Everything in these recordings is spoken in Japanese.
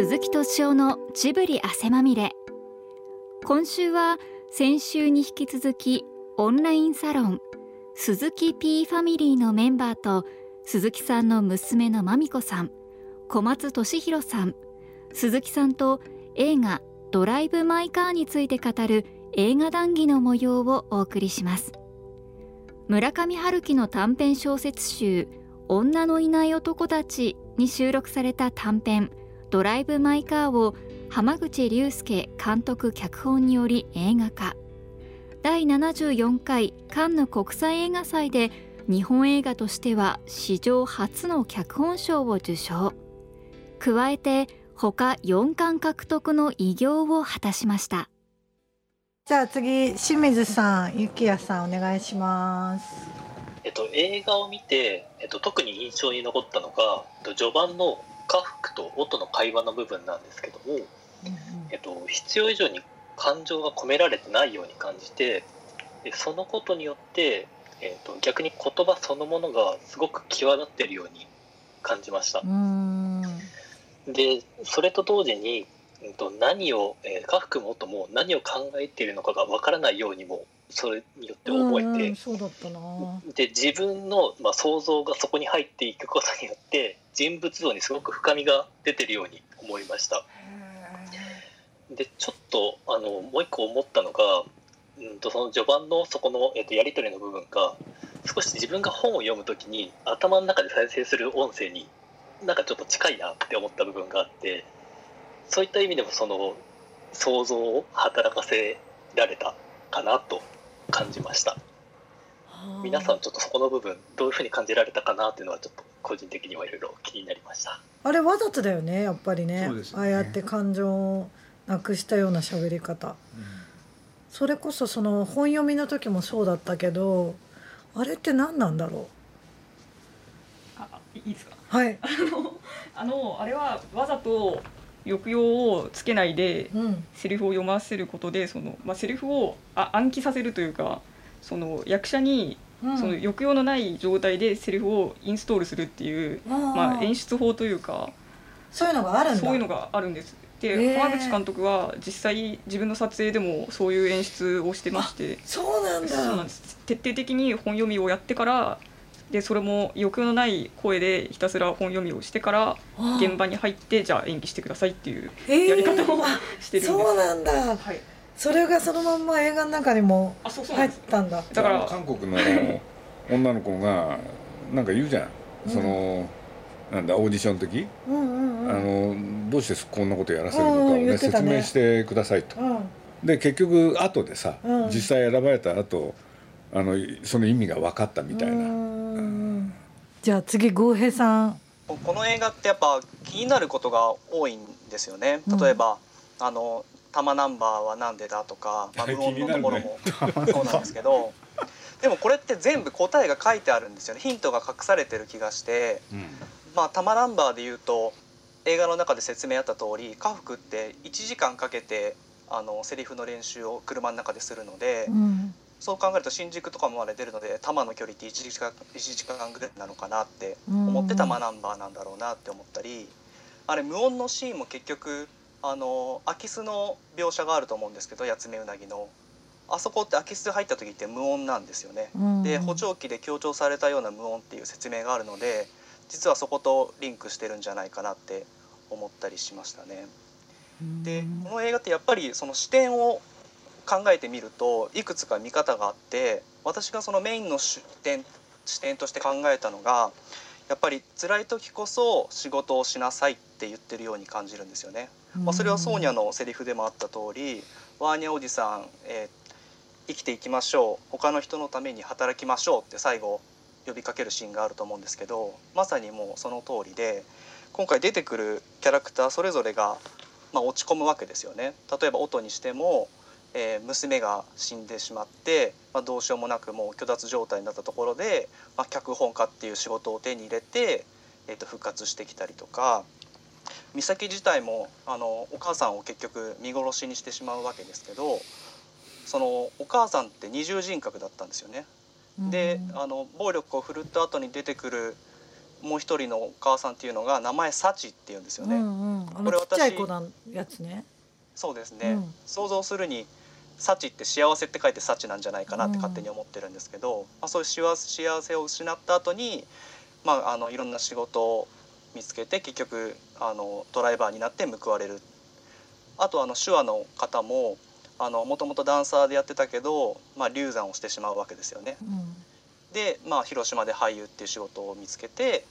鈴木敏夫のジブリ汗まみれ。今週は先週に引き続きオンラインサロン鈴木 P ファミリーのメンバーと鈴木さんの娘のまみこさん小松俊弘さん鈴木さんと映画「ドライブ・マイ・カー」について語る映画談義の模様をお送りします。村上春樹の短編小説集「女のいない男たち」に収録された短編「ドライブ・マイ・カー」を浜口竜介監督脚本により映画化。第74回カンヌ国際映画祭で日本映画としては史上初の脚本賞を受賞。加えて他4冠獲得の偉業を果たしました。じゃあ次清水さん、ゆきやさんお願いします。えっと、映画を見て、えっと、特に印象に残ったのが、えっと、序盤の家福と音の会話の部分なんですけども、えっと、必要以上に感情が込められてないように感じてでそのことによって、えっと、逆に言葉そのものがすごく際立っているように感じましたう。ん。でそれと同時に、うんと、何を、えー、家福も音も何を考えているのかがわからないようにもそれによって思えて、うんうんそうだったな。で自分の、まあ、想像がそこに入っていくことによって人物像にすごく深みが出てるように思いましたでちょっとあのもう一個思ったのが、うん、とその序盤のそこの、えっとやり取りの部分が少し自分が本を読むときに頭の中で再生する音声になんかちょっと近いなって思った部分があってそういった意味でもその想像を働かせられたかなと感じました。皆さんちょっとそこの部分どういうふうに感じられたかなっていうのはちょっと個人的にはいろいろ気になりましたあれわざとだよね、やっぱりね。そうですねああやって感情をなくしたような喋り方。それこそその本読みの時もそうだったけど、あれって何なんだろあいいですか？う。はい。あのあれはわざと抑揚をつけないでうん。セリフを読ませることでその、まあ、セリフをあ暗記させるというかその役者にうんその抑揚のない状態でセリフをインストールするっていう、まあ、演出法というかそういうのがあるんだ。そういうのがあるんです。で、へー浜口監督は実際自分の撮影でもそういう演出をしてましてそうなんだ。徹底的に本読みをやってからでそれも抑揚のない声でひたすら本読みをしてから現場に入ってじゃあ演技してくださいっていうやり方をあしてるんです。そうなんだ。はい、それがそのまんま映画の中にもあそうそうな入ったんだ。だから韓国の女の子がなんか言うじゃん、うんそのなんだオーディションの時、うんうんうん。あのどうしてこんなことやらせるのかをうん言ねね説明してくださいと。うん。で結局後でさ、うん実際選ばれた後あのその意味が分かったみたいな。うんじゃあ次郷平さん。この映画ってやっぱ気になることが多いんですよねうん例えば、あの「玉ナンバーはなんでだ?」とか、まあ、無音のところもそうなんですけど でもこれって全部答えが書いてあるんですよねヒントが隠されてる気がしてうんまあ玉ナンバーで言うと映画の中で説明あった通り家福って1時間かけてあのセリフの練習を車の中でするので、うん。そう考えると新宿とかまで出るので多摩の距離って1時間 ,1 時間ぐらいなのかなって思って多摩ナンバーなんだろうなって思ったりあれ無音のシーンも結局あの空き巣の描写があると思うんですけど八つ目うなぎのあそこって空き巣入った時って無音なんですよね。うんで補聴器で強調されたような無音っていう説明があるので実はそことリンクしてるんじゃないかなって思ったりしましたね。でこの映画ってやっぱりその視点を考えてみるといくつか見方があって私がそのメインの視点視点として考えたのがやっぱり辛い時こそ仕事をしなさいって言ってるように感じるんですよね。まあ、それはソーニャのセリフでもあった通りワーニャおじさん、えー生きていきましょう他の人のために働きましょうって最後呼びかけるシーンがあると思うんですけどまさにもうその通りで今回出てくるキャラクターそれぞれが、まあ、落ち込むわけですよね。例えば音にしても、えー娘が死んでしまって、まあ、どうしようもなくもう虚脱状態になったところで、まあ、脚本家っていう仕事を手に入れて、えー、と復活してきたりとか美咲自体もあのお母さんを結局見殺しにしてしまうわけですけどそのお母さんって二重人格だったんですよね。であの暴力を振るった後に出てくるもう一人のお母さんっていうのが名前サチっていうんですよね。うんうん、あこれのちっちゃい私ね。そうですね、うん想像するに幸って幸せって書いて幸なんじゃないかなって勝手に思ってるんですけど、まあ、そういう幸せ幸せを失った後にまああのいろんな仕事を見つけて結局あのドライバーになって報われる。あとあの手話の方ももともとダンサーでやってたけど、まあ、流産をしてしまうわけですよね。うん。で、まあ、広島で俳優っていう仕事を見つけて、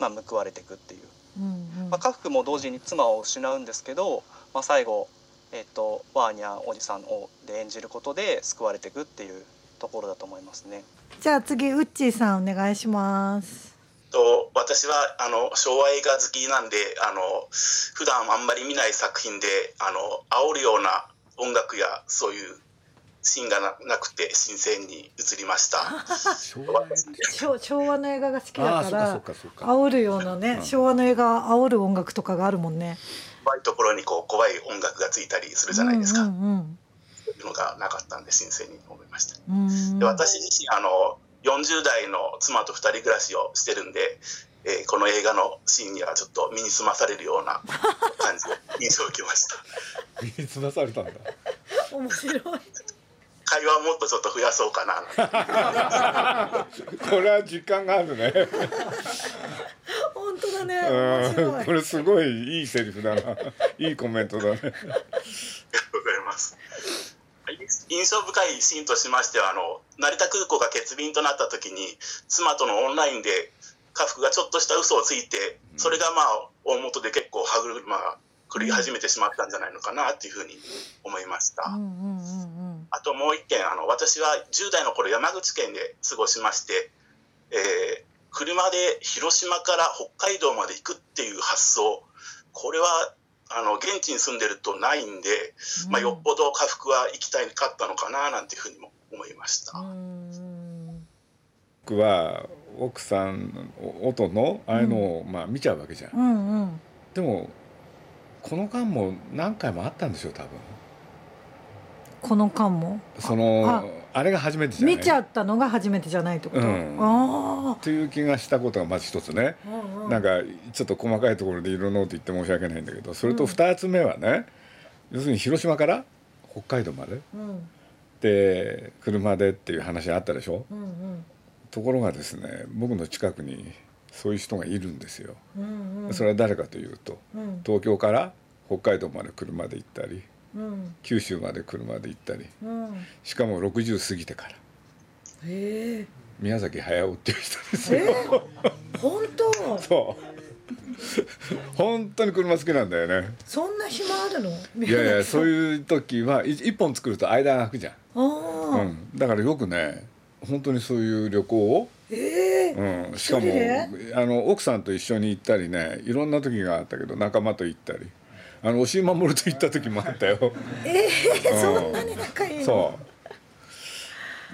まあ、報われていくっていう。うんうん。まあ、家福も同時に妻を失うんですけど、まあ、最後、えっとワーニャおじさんをで演じることで救われていくっていうところだと思いますね。じゃあ次ウッチーさんお願いします。と私はあの昭和映画好きなんであの普段あんまり見ない作品であの煽るような音楽やそういうシーンがななくて新鮮に映りました。昭和の映画が好きああそうかだからそうかそうか煽るようなね、うん昭和の映画煽る音楽とかがあるもんね。怖いところにこう怖い音楽がついたりするじゃないですか。うんうんそういうのがなかったんで新鮮に思いました。うんうんで私自身あの40代の妻と2人暮らしをしてるんで、えーこの映画のシーンにはちょっと身につまされるような感じで印象を受けました。身につまされたんだ面白い。会話をもっとちょっと増やそうかな。これは実感があるねね。こ。れすごいいいセリフだな いいコメントだね ありがとうございます。はい印象深いシーンとしましては、あの成田空港が欠便となった時に、妻とのオンラインで家福がちょっとした嘘をついて、それがまあ大元で結構歯車が狂い始めてしまったんじゃないのかなっていうふうに思いました。うんうんうんあともう一点あの私は10代の頃山口県で過ごしまして、えー車で広島から北海道まで行くっていう発想これはあの現地に住んでるとないんで、うん。まあ、よっぽど家福は行きたいかったのかななんていうふうにも思いました。うん僕は奥さん音のああいうのをまあ見ちゃうわけじゃんうんうん。でもこの間も何回もあったんですよ多分この間も？そのあれが初めてじゃない？見ちゃったのが初めてじゃないってこと？うん。あという気がしたことがまず一つね。あ。うんうん。なんかちょっと細かいところでいろんなこと言って申し訳ないんだけどそれと二つ目はね、要するに広島から北海道まで。うん。で車でっていう話あったでしょ？うんうん。ところがですね僕の近くにそういう人がいるんですよ。うんうん。それは誰かというとうん。東京から北海道まで車で行ったりうん九州まで車で行ったり。うん。しかも60過ぎてから。へえ。宮崎駿っていう人ですえよ。ー、本当？そう。本当に車好きなんだよね。そんな暇あるの？いやいやそういう時はい一本作ると間が空くじゃん、うん、だからよくね本当にそういう旅行を、ええうん、しかもあの奥さんと一緒に行ったりねいろんな時があったけど仲間と行ったりあの押井守と行った時もあったよ。ええうん。そんなに仲いいの？そ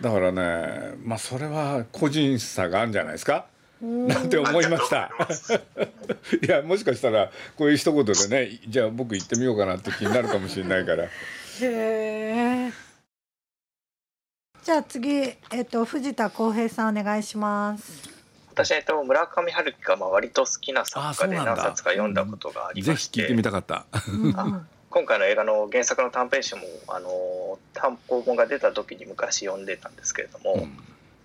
う。だからねまあそれは個人差があるんじゃないですか？うん。なんて思いました。いやもしかしたらこういう一言でねじゃあ僕行ってみようかなって気になるかもしれないから。へえ。じゃあ次えっと藤田康平さんお願いします。私、えっと、村上春樹がまあ割と好きなあ作家で何冊か読んだことがありぜまして、ひ聞いてみたかった。今回の映画の原作の短編集もあの単行本が出た時に昔読んでたんですけれども、うん。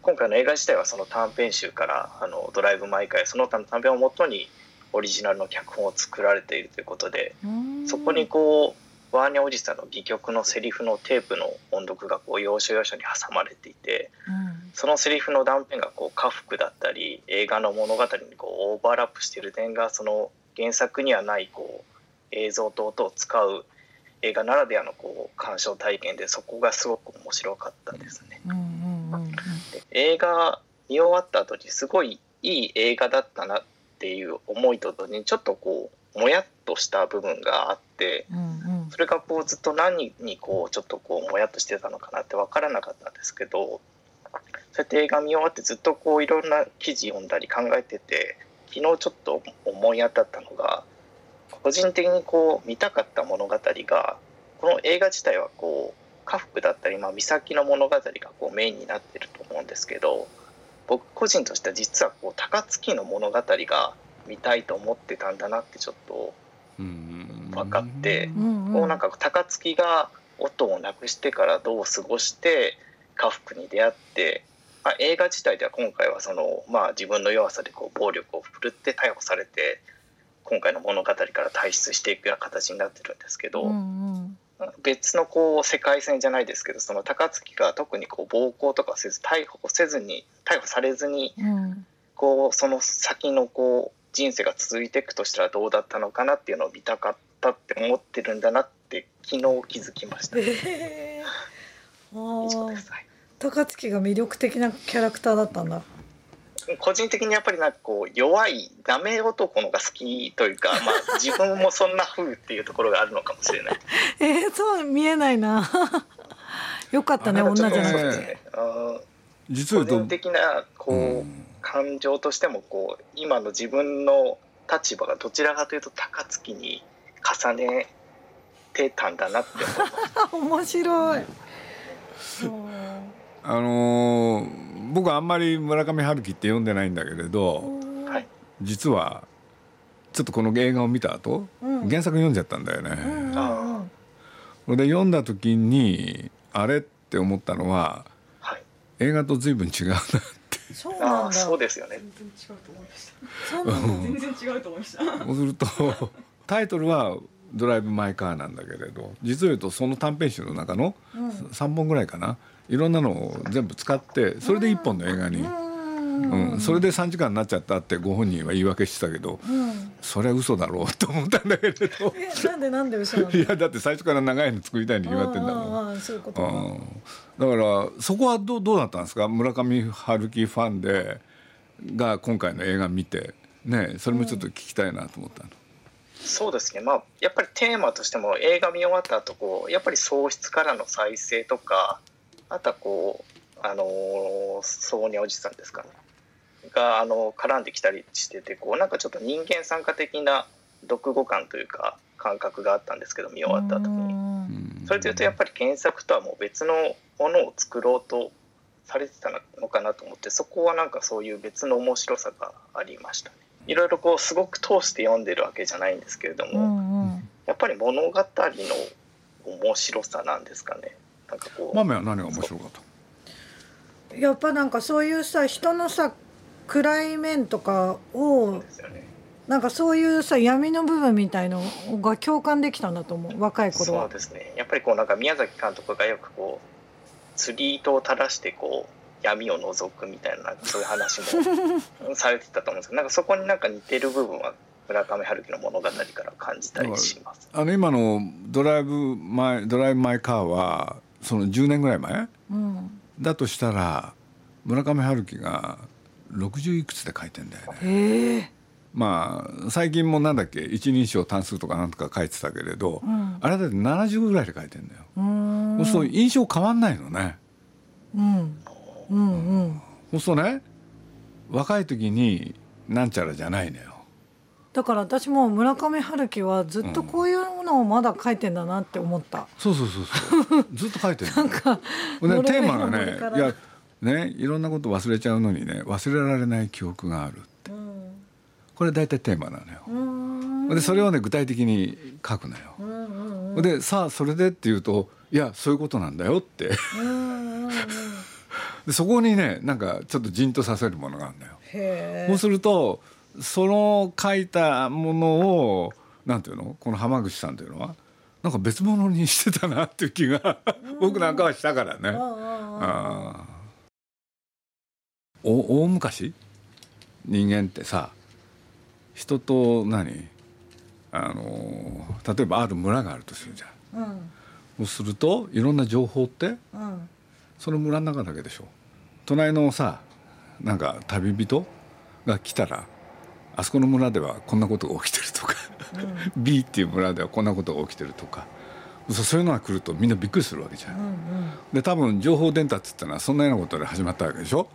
今回の映画自体はその短編集からあのドライブ・マイ・カーその他の短編をもとにオリジナルの脚本を作られているということでうん。そこにこうワーニャおじさんの戯曲のセリフのテープの音読がこう要所要所に挟まれていてうんそのセリフの断片がこう家福だったり映画の物語にこうオーバーラップしている点がその原作にはないこう映像と音を使う映画ならではのこう鑑賞体験でそこがすごく面白かったですね。映画見終わった後にすごいいい映画だったなっていう思いと同時にちょっとこうもやっとした部分があってうんうんそれがこうずっと何にこうちょっとこうもやっとしてたのかなって分からなかったんですけどそうやって映画見終わってずっとこういろんな記事読んだり考えてて昨日ちょっと思い当たったのが個人的にこう見たかった物語がこの映画自体はこう家福だったり、まあ、美咲の物語がこうメインになってると思うんですけど僕個人としては実はこう高槻の物語が見たいと思ってたんだなってちょっとうん分かってうん。こうなんか高槻が音をなくしてからどう過ごして家福に出会って、まあ、映画自体では今回はその、まあ、自分の弱さでこう暴力を振るって逮捕されて今回の物語から退出していくような形になってるんですけど、うん別のこう世界線じゃないですけどその高槻が特にこう暴行とかせず逮捕せずに逮捕されずにうん。こうその先のこう人生が続いていくとしたらどうだったのかなっていうのを見たかったって思ってるんだなって昨日気づきました。以えー、ああ上です。はい高槻が魅力的なキャラクターだったんだ個人的にやっぱりなんかこう弱いダメ男のが好きというか、まあ、自分もそんな風っていうところがあるのかもしれない。えー、そう見えないな よかったね女じゃなくてね。あ実を言うとー個人的なこう、うん感情としてもこう今の自分の立場がどちらかというと高槻に重ねてたんだなって思います。面白いそうあのー僕はあんまり村上春樹って読んでないんだけれどはい。実はちょっとこの映画を見た後、うん。原作読んじゃったんだよね。うん。で読んだ時にあれって思ったのははい、映画と随分違うなって。そうあなんだあそうですよね。全然違うと思いました。そうなんだ全然違うと思いました。そうするとタイトルは「ドライブ・マイ・カー」なんだけれど実を言うとその短編集の中のうん。3本ぐらいかないろんなのを全部使ってそれで1本の映画に、うん。うん、それで3時間になっちゃったってご本人は言い訳してたけどうん。それは嘘だろうと思ったんだけれど。えなんでなんで嘘なの？いやだって最初から長いの作りたいに決まってんだもん。そういうことか。うん。だからそこはどうどうだったんですか？村上春樹ファンでが今回の映画見てねそれもちょっと聞きたいなと思ったの。そうですね。まあやっぱりテーマとしても映画見終わった後こうやっぱり喪失からの再生とかあとはこうあのーソーニャおじさんですかねがあの絡んできたりしててこうなんかちょっと人間参加的な読後感というか感覚があったんですけど見終わった後に。それというとやっぱり原作とはもう別のものを作ろうとされてたのかなと思ってそこはなんかそういう別の面白さがありましたね。いろいろこうすごく通して読んでるわけじゃないんですけれども、うんうんやっぱり物語の面白さなんですかね。なんかこう、豆は何が面白かった？やっぱなんかそういうさ人のさ暗い面とかをね。なんかそういうさ闇の部分みたいのが共感できたんだと思う若い頃そうは。ですね。やっぱりこうなんか宮崎監督がよくこう釣り糸を垂らしてこう闇を覗くみたいななんかそういう話も されてたと思うんですけど、なんかそこになんか似てる部分は村上春樹の物語から感じたりします。あの今のドライブマイドライブマイカーはその10年ぐらい前？うん、だとしたら村上春樹が60いくつで書いてんだよね。まあ最近もなんだっけ一人称単数とかなんとか書いてたけれど、うん。あれだって70ぐらいで書いてんだよ。うそう印象変わんないのね。うん。うんうん。そうするとね。若い時になんちゃらじゃないのよ。だから私も村上春樹はずっとこういうのをまだ書いてんだなって思った、そうそうそうそうずっと書いてるの。なんかでノルウェーテーマがねいやねいろんなこと忘れちゃうのにね忘れられない記憶があるうんこれ大体テーマなのよ。でそれをね具体的に書くのよ。うんうんうんでさあそれでって言うといやそういうことなんだよってうんうんうん でそこにねなんかちょっとじんとさせるものがあるんだよ。そうするとその書いたものをなんていうの？この浜口さんというのは？なんか別物にしてたなっていう気が僕なんかはしたからね。あお大昔？人間ってさ人と何？あの例えばある村があるとするじゃん。うん。そうするといろんな情報ってうん。その村の中だけでしょ。隣のさなんか旅人が来たらあそこの村ではこんなことが起きてるとか B っていう村ではこんなことが起きてるとかそういうのが来るとみんなびっくりするわけじゃん。うんで多分情報伝達ってのはそんなようなことで始まったわけでしょ？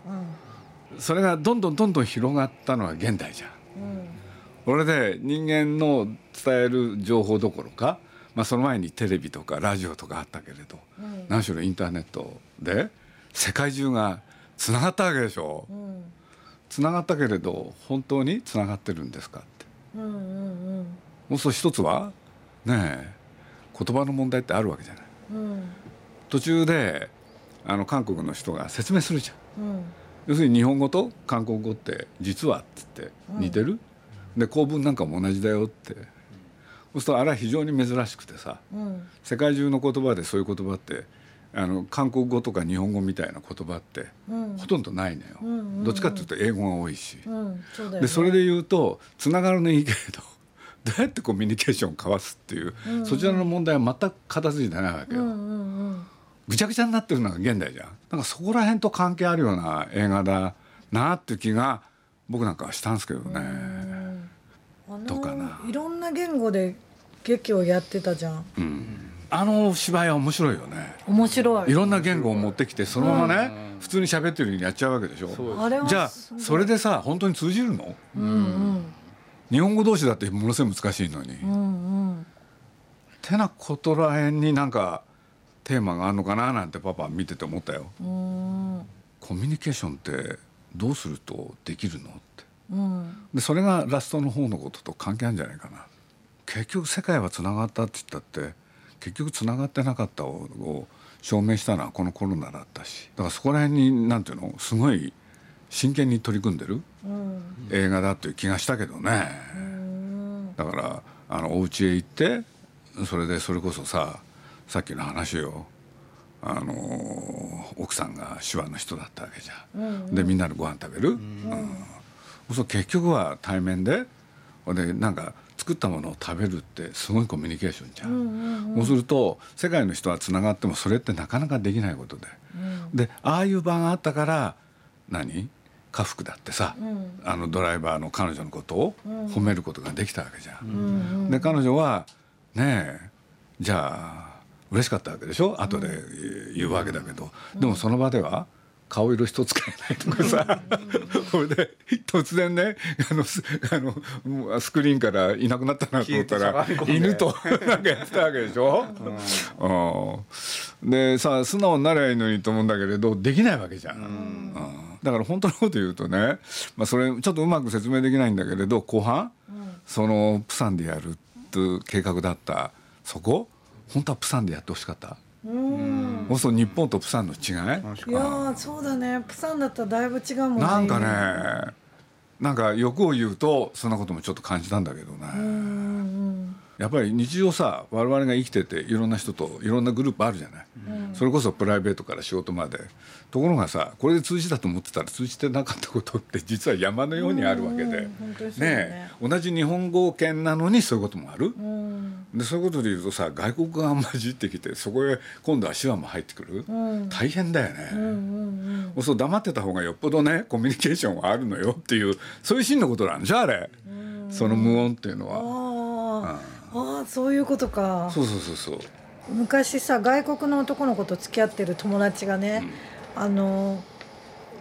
うん。それがどんどんどんどん広がったのは現代じゃん。うん。これで人間の伝える情報どころか、まあ、その前にテレビとかラジオとかあったけれど、うん。何しろインターネットで世界中がつながったわけでしょ？うんつながったけれど本当につながってるんですかって。うんうんうん。もうそう一つはねえ言葉の問題ってあるわけじゃない。うん。途中であの韓国の人が説明するじゃん。うん。要するに日本語と韓国語って実はっつって似てる、で構文なんかも同じだよって。そうするとあれは非常に珍しくてさうん。世界中の言葉でそういう言葉ってあの韓国語とか日本語みたいな言葉ってうん。ほとんどないのよ、うんうんうん。どっちかっていうと英語が多いし、うんそね。でそれで言うとつながるのいいけれど どうやってコミュニケーションを交わすっていう、うんうん。そちらの問題は全く片付いてないわけよ、うんうんうん。ぐちゃぐちゃになってるのが現代じゃん。なんかそこら辺と関係あるような映画だなっていう気が僕なんかはしたんですけどね、あのどうかな。いろんな言語で劇をやってたじゃん。うんあの芝居は面白いよね。面白い。いろんな言語を持ってきてそのままね、普通に喋ってるようにやっちゃうわけでしょ。じゃあそれでさ本当に通じるの？うんうん。日本語同士だってものすごい難しいのに、うんうん。てなことらへんになんかテーマがあるのかななんてパパ見てて思ったよ。うん。コミュニケーションってどうするとできるの？って。うん。でそれがラストの方のことと関係あるんじゃないかな。結局世界はつながったって言ったって結局つながってなかったをを証明したのはこのコロナだったしだからそこら辺になんていうのすごい真剣に取り組んでるうん。映画だという気がしたけどね。うん。だからあのお家へ行ってそれでそれこそささっきの話をあの奥さんが手話の人だったわけじゃん。うん。でみんなでご飯食べる、うん。そう結局は対面ででなんか作ったものを食べるってすごいコミュニケーションじゃん。うんうんそうすると世界の人はつながってもそれってなかなかできないことで。でああいう場があったから何？家福だってさ、うん。あのドライバーの彼女のことを褒めることができたわけじゃん。うんうんで彼女はねえじゃあ嬉しかったわけでしょ？後で言うわけだけど、でもその場では顔色一つ変えないとかさ。それ で突然ねあのスあのスクリーンからいなくなったなと思ったら犬となんかやってたわけでしょ、うん。でさ素直になりゃいいのにと思うんだけれどできないわけじゃん。うん。だから本当のこと言うとね、まあ、それちょっとうまく説明できないんだけれど後半、そのプサンでやるっていう計画だった。そこ？本当はプサンでやってほしかった。うん。そう日本とプサンの違い？いやーそうだね。プサンだったらだいぶ違うもんね。なんかねなんか欲を言うとそんなこともちょっと感じたんだけどね、やっぱり日常さ我々が生きてていろんな人といろんなグループあるじゃない、それこそプライベートから仕事まで。ところがさこれで通じたと思ってたら通じてなかったことって実は山のようにあるわけで、うんうん本当にそうだね。ねえ。同じ日本語圏なのにそういうこともある、うん。でそういうことで言うとさ外国語が混じってきてそこへ今度は手話も入ってくる、うん。大変だよね、うんうんうん。そう黙ってた方がよっぽどねコミュニケーションはあるのよっていうそういう真のことなんでしょあれ、その無音っていうのは、あーあーそういうことか。そうそうそうそう。昔さ外国の男の子と付き合ってる友達がね、あの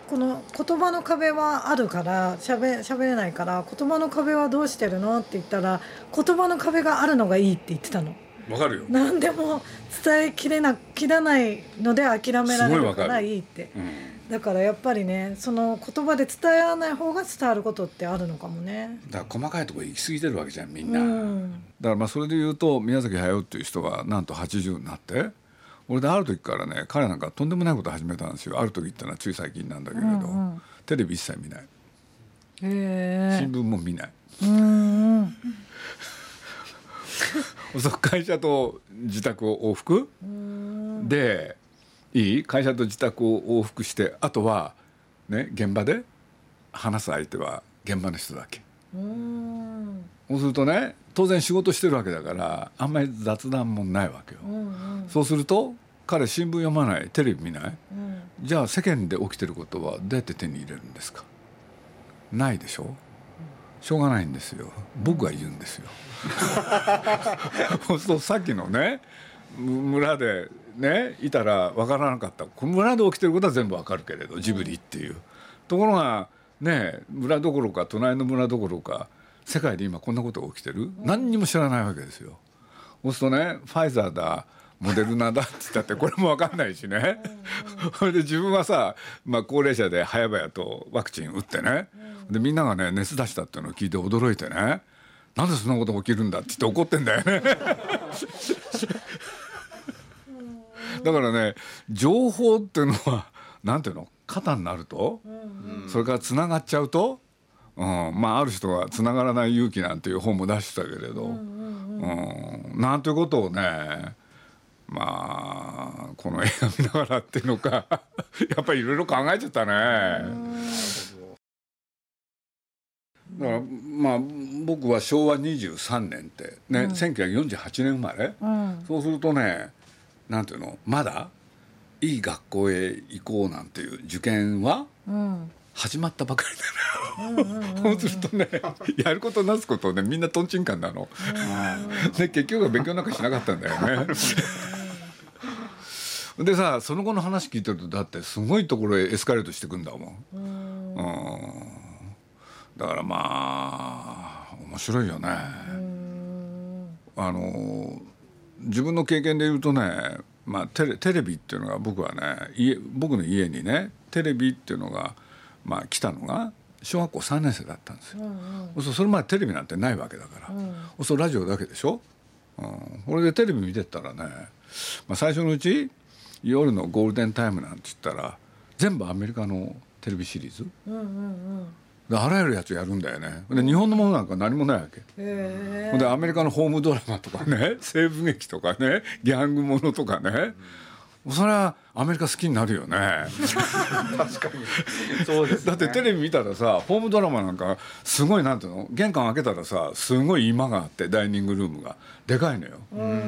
この言葉の壁はあるからしゃべしゃべれないから言葉の壁はどうしてるの？って言ったら言葉の壁があるのがいいって言ってたの。わかるよ、何でも伝えきれな切らないので諦められるからる。いいって。うん、だからやっぱりねその言葉で伝えられない方が伝わることってあるのかもね。だから細かいところ行き過ぎてるわけじゃんみんな、うん。だからまあそれで言うと宮崎駿っていう人がなんと80になって俺である時からね彼なんかとんでもないこと始めたんですよ。ある時ってのはつい最近なんだけれど、うんうん。テレビ一切見ない。へ新聞も見ない、うん そう会社と自宅を往復、うん。でいい？会社と自宅を往復してあとはね現場で？話す相手は現場の人だけ。うん。そうするとね当然仕事してるわけだからあんまり雑談もないわけよ、うんうん。そうすると彼新聞読まない？テレビ見ない？うん。じゃあ世間で起きてることはどうやって手に入れるんですか？ないでしょ？しょうがないんですよ。僕が言うんですよ。そうするとさっきのねむ村でねいたら分からなかった。この村で起きてることは全部分かるけれどジブリっていう。ところがね村どころか隣の村どころか世界で今こんなことが起きてる。何にも知らないわけですよ。そうするとねファイザーだモデルナだって言ったってこれも分かんないしね。それで自分はさ、まあ、高齢者で早々とワクチン打ってね。でみんながね熱出したっていうのを聞いて驚いてね。なんでそんなこと起きるんだって言って怒ってんだよね。だからね情報っていうのはなんていうの？肩になると、それからつながっちゃうと、うん、まあある人は「つながらない勇気」なんていう本も出してたけれど、うん。なんていうことをねまあこの映画見ながらっていうのか。やっぱりいろいろ考えちゃったね。だからまあ僕は昭和23年ってね、うん、1948年生まれ、うん、そうするとねなんていうの？まだいい学校へ行こうなんていう受験は、始まったばかりだな、そうするとねやることなすことねみんなとんちんかんなの、で結局は勉強なんかしなかったんだよね。でさその後の話聞いてるとだってすごいところへエスカレートしてくんだもん。うんだからまあ面白いよね。あの自分の経験で言うとね、まあ、テレテレビっていうのが僕はね家僕の家にねテレビっていうのが、まあ、来たのが小学校3年生だったんですよ。うんうん、それまでテレビなんてないわけだから、うん、そラジオだけでしょ？うん、これでテレビ見てったらね、まあ、最初のうち夜のゴールデンタイムなんて言ったら全部アメリカのテレビシリーズ、うんうんうん。あらゆるやつやるんだよね。で日本のものなんか何もないわけ。でアメリカのホームドラマとかね 西部劇とかねギャングものとかね、うん、それはアメリカ好きになるよね。確かに。そうです、ね、だってテレビ見たらさホームドラマなんかすごいなんていうの？玄関開けたらさすごい居間があってダイニングルームが。でかいのよ。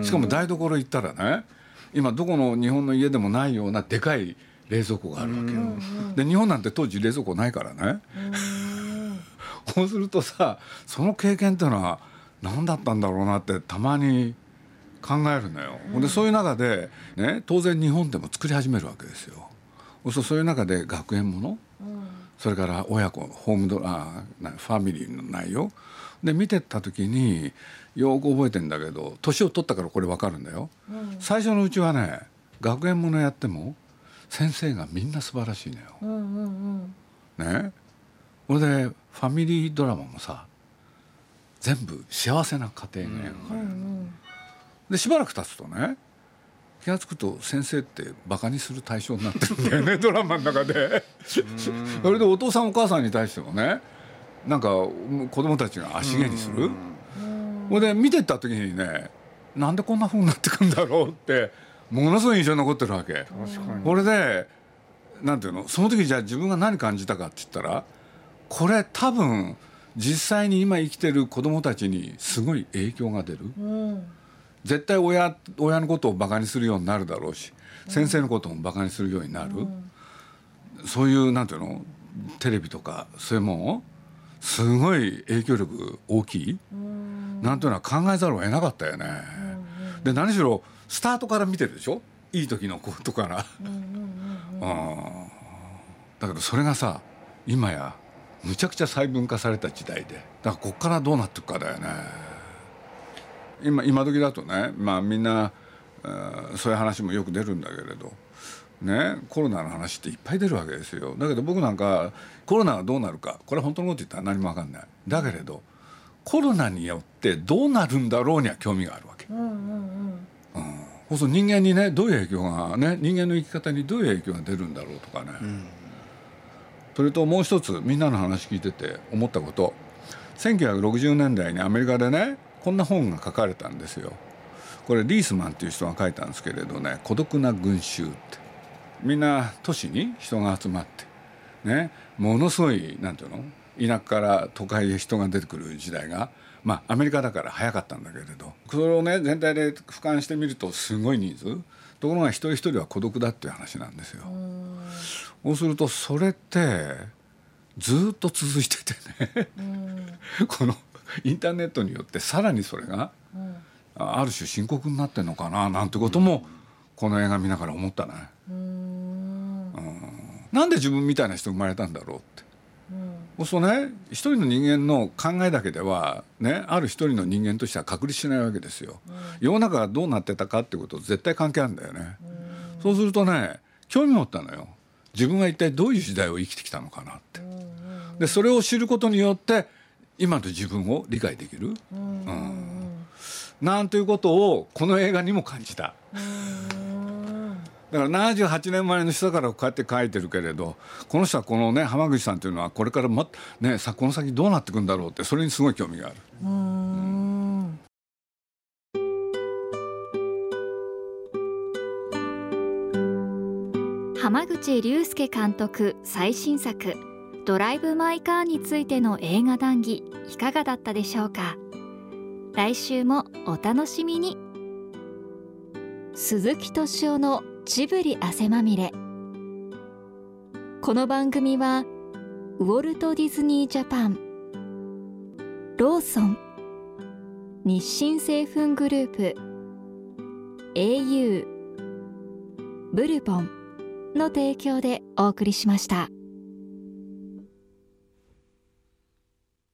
しかも台所行ったらね今どこの日本の家でもないようなでかい冷蔵庫があるわけよ。で日本なんて当時冷蔵庫ないからね。こうするとさその経験っていうのは何だったんだろうなってたまに考えるのよ。でそういう中で、ね、当然日本でも作り始めるわけですよ。そういう中で学園もの、それから親子ホームドラファミリーの内容で見てった時によく覚えてんだけど年を取ったからこれ分かるんだよ。最初のうちはね学園ものやっても先生がみんな素晴らしいのよ。うんうんうん、ね。これでファミリードラマもさ全部幸せな家庭が描かれる、うんうん、でしばらく経つとね気が付くと先生ってバカにする対象になってるんだよね ドラマの中で。それでお父さんお母さんに対してもねなんか子供たちが足毛にするほいで見てった時にねなんでこんなふうになってくんだろうってものすごい印象に残ってるわけ。これでなんていうのその時じゃあ自分が何感じたかって言ったらこれ多分実際に今生きてる子供たちにすごい影響が出る、うん、絶対親親のことをバカにするようになるだろうし、先生のこともバカにするようになる、うん、そういうなんていうのテレビとかそういうもんすごい影響力大きい、うん、なんていうのは考えざるを得なかったよね。で何しろスタートから見てるでしょ？いい時のことから。だけどそれがさ今やむちゃくちゃ細分化された時代でだからこっからどうなっていくかだよね。今今時だとねまあみんなそういう話もよく出るんだけれど。ね、コロナの話っていっぱい出るわけですよだけど僕なんかコロナがどうなるかこれは本当のこと言ったら何も分かんないだけれどコロナによってどうなるんだろうには興味があるわけ、うんうんうん。うん、そう人間にねどういう影響がね人間の生き方にどういう影響が出るんだろうとかね、うん、それともう一つみんなの話聞いてて思ったこと。1960年代にアメリカでねこんな本が書かれたんですよ。これリースマンっていう人が書いたんですけれどね「孤独な群衆」って。みんな都市に人が集まってねものすごいなんていうの？田舎から都会へ人が出てくる時代がまあアメリカだから早かったんだけれどそれをね全体で俯瞰してみるとすごい人数ところが一人一人は孤独だっていう話なんですよ。そうするとそれってずっと続いててね このインターネットによってさらにそれがある種深刻になってんのかななんてこともこの映画見ながら思ったね。うんなんで自分みたいな人生まれたんだろうって。そうね。一人の人間の考えだけではねある一人の人間としては確立しないわけですよ、世の中がどうなってたかってこと絶対関係あるんだよね、そうするとね興味持ったのよ。自分が一体どういう時代を生きてきたのかなって。でそれを知ることによって今の自分を理解できる、うんなんということをこの映画にも感じた。だから78年前の人だからこうやって書いてるけれどこの人はこのね浜口さんというのはこれからまねさこの先どうなっていくんだろうってそれにすごい興味がある。うん。浜口竜介監督最新作「ドライブ・マイ・カー」についての映画談義いかがだったでしょうか？来週もお楽しみに。鈴木敏夫のジブリ汗まみれこの番組はウォルト・ディズニー・ジャパンローソン日清製粉グループ au ブルボンの提供でお送りしました。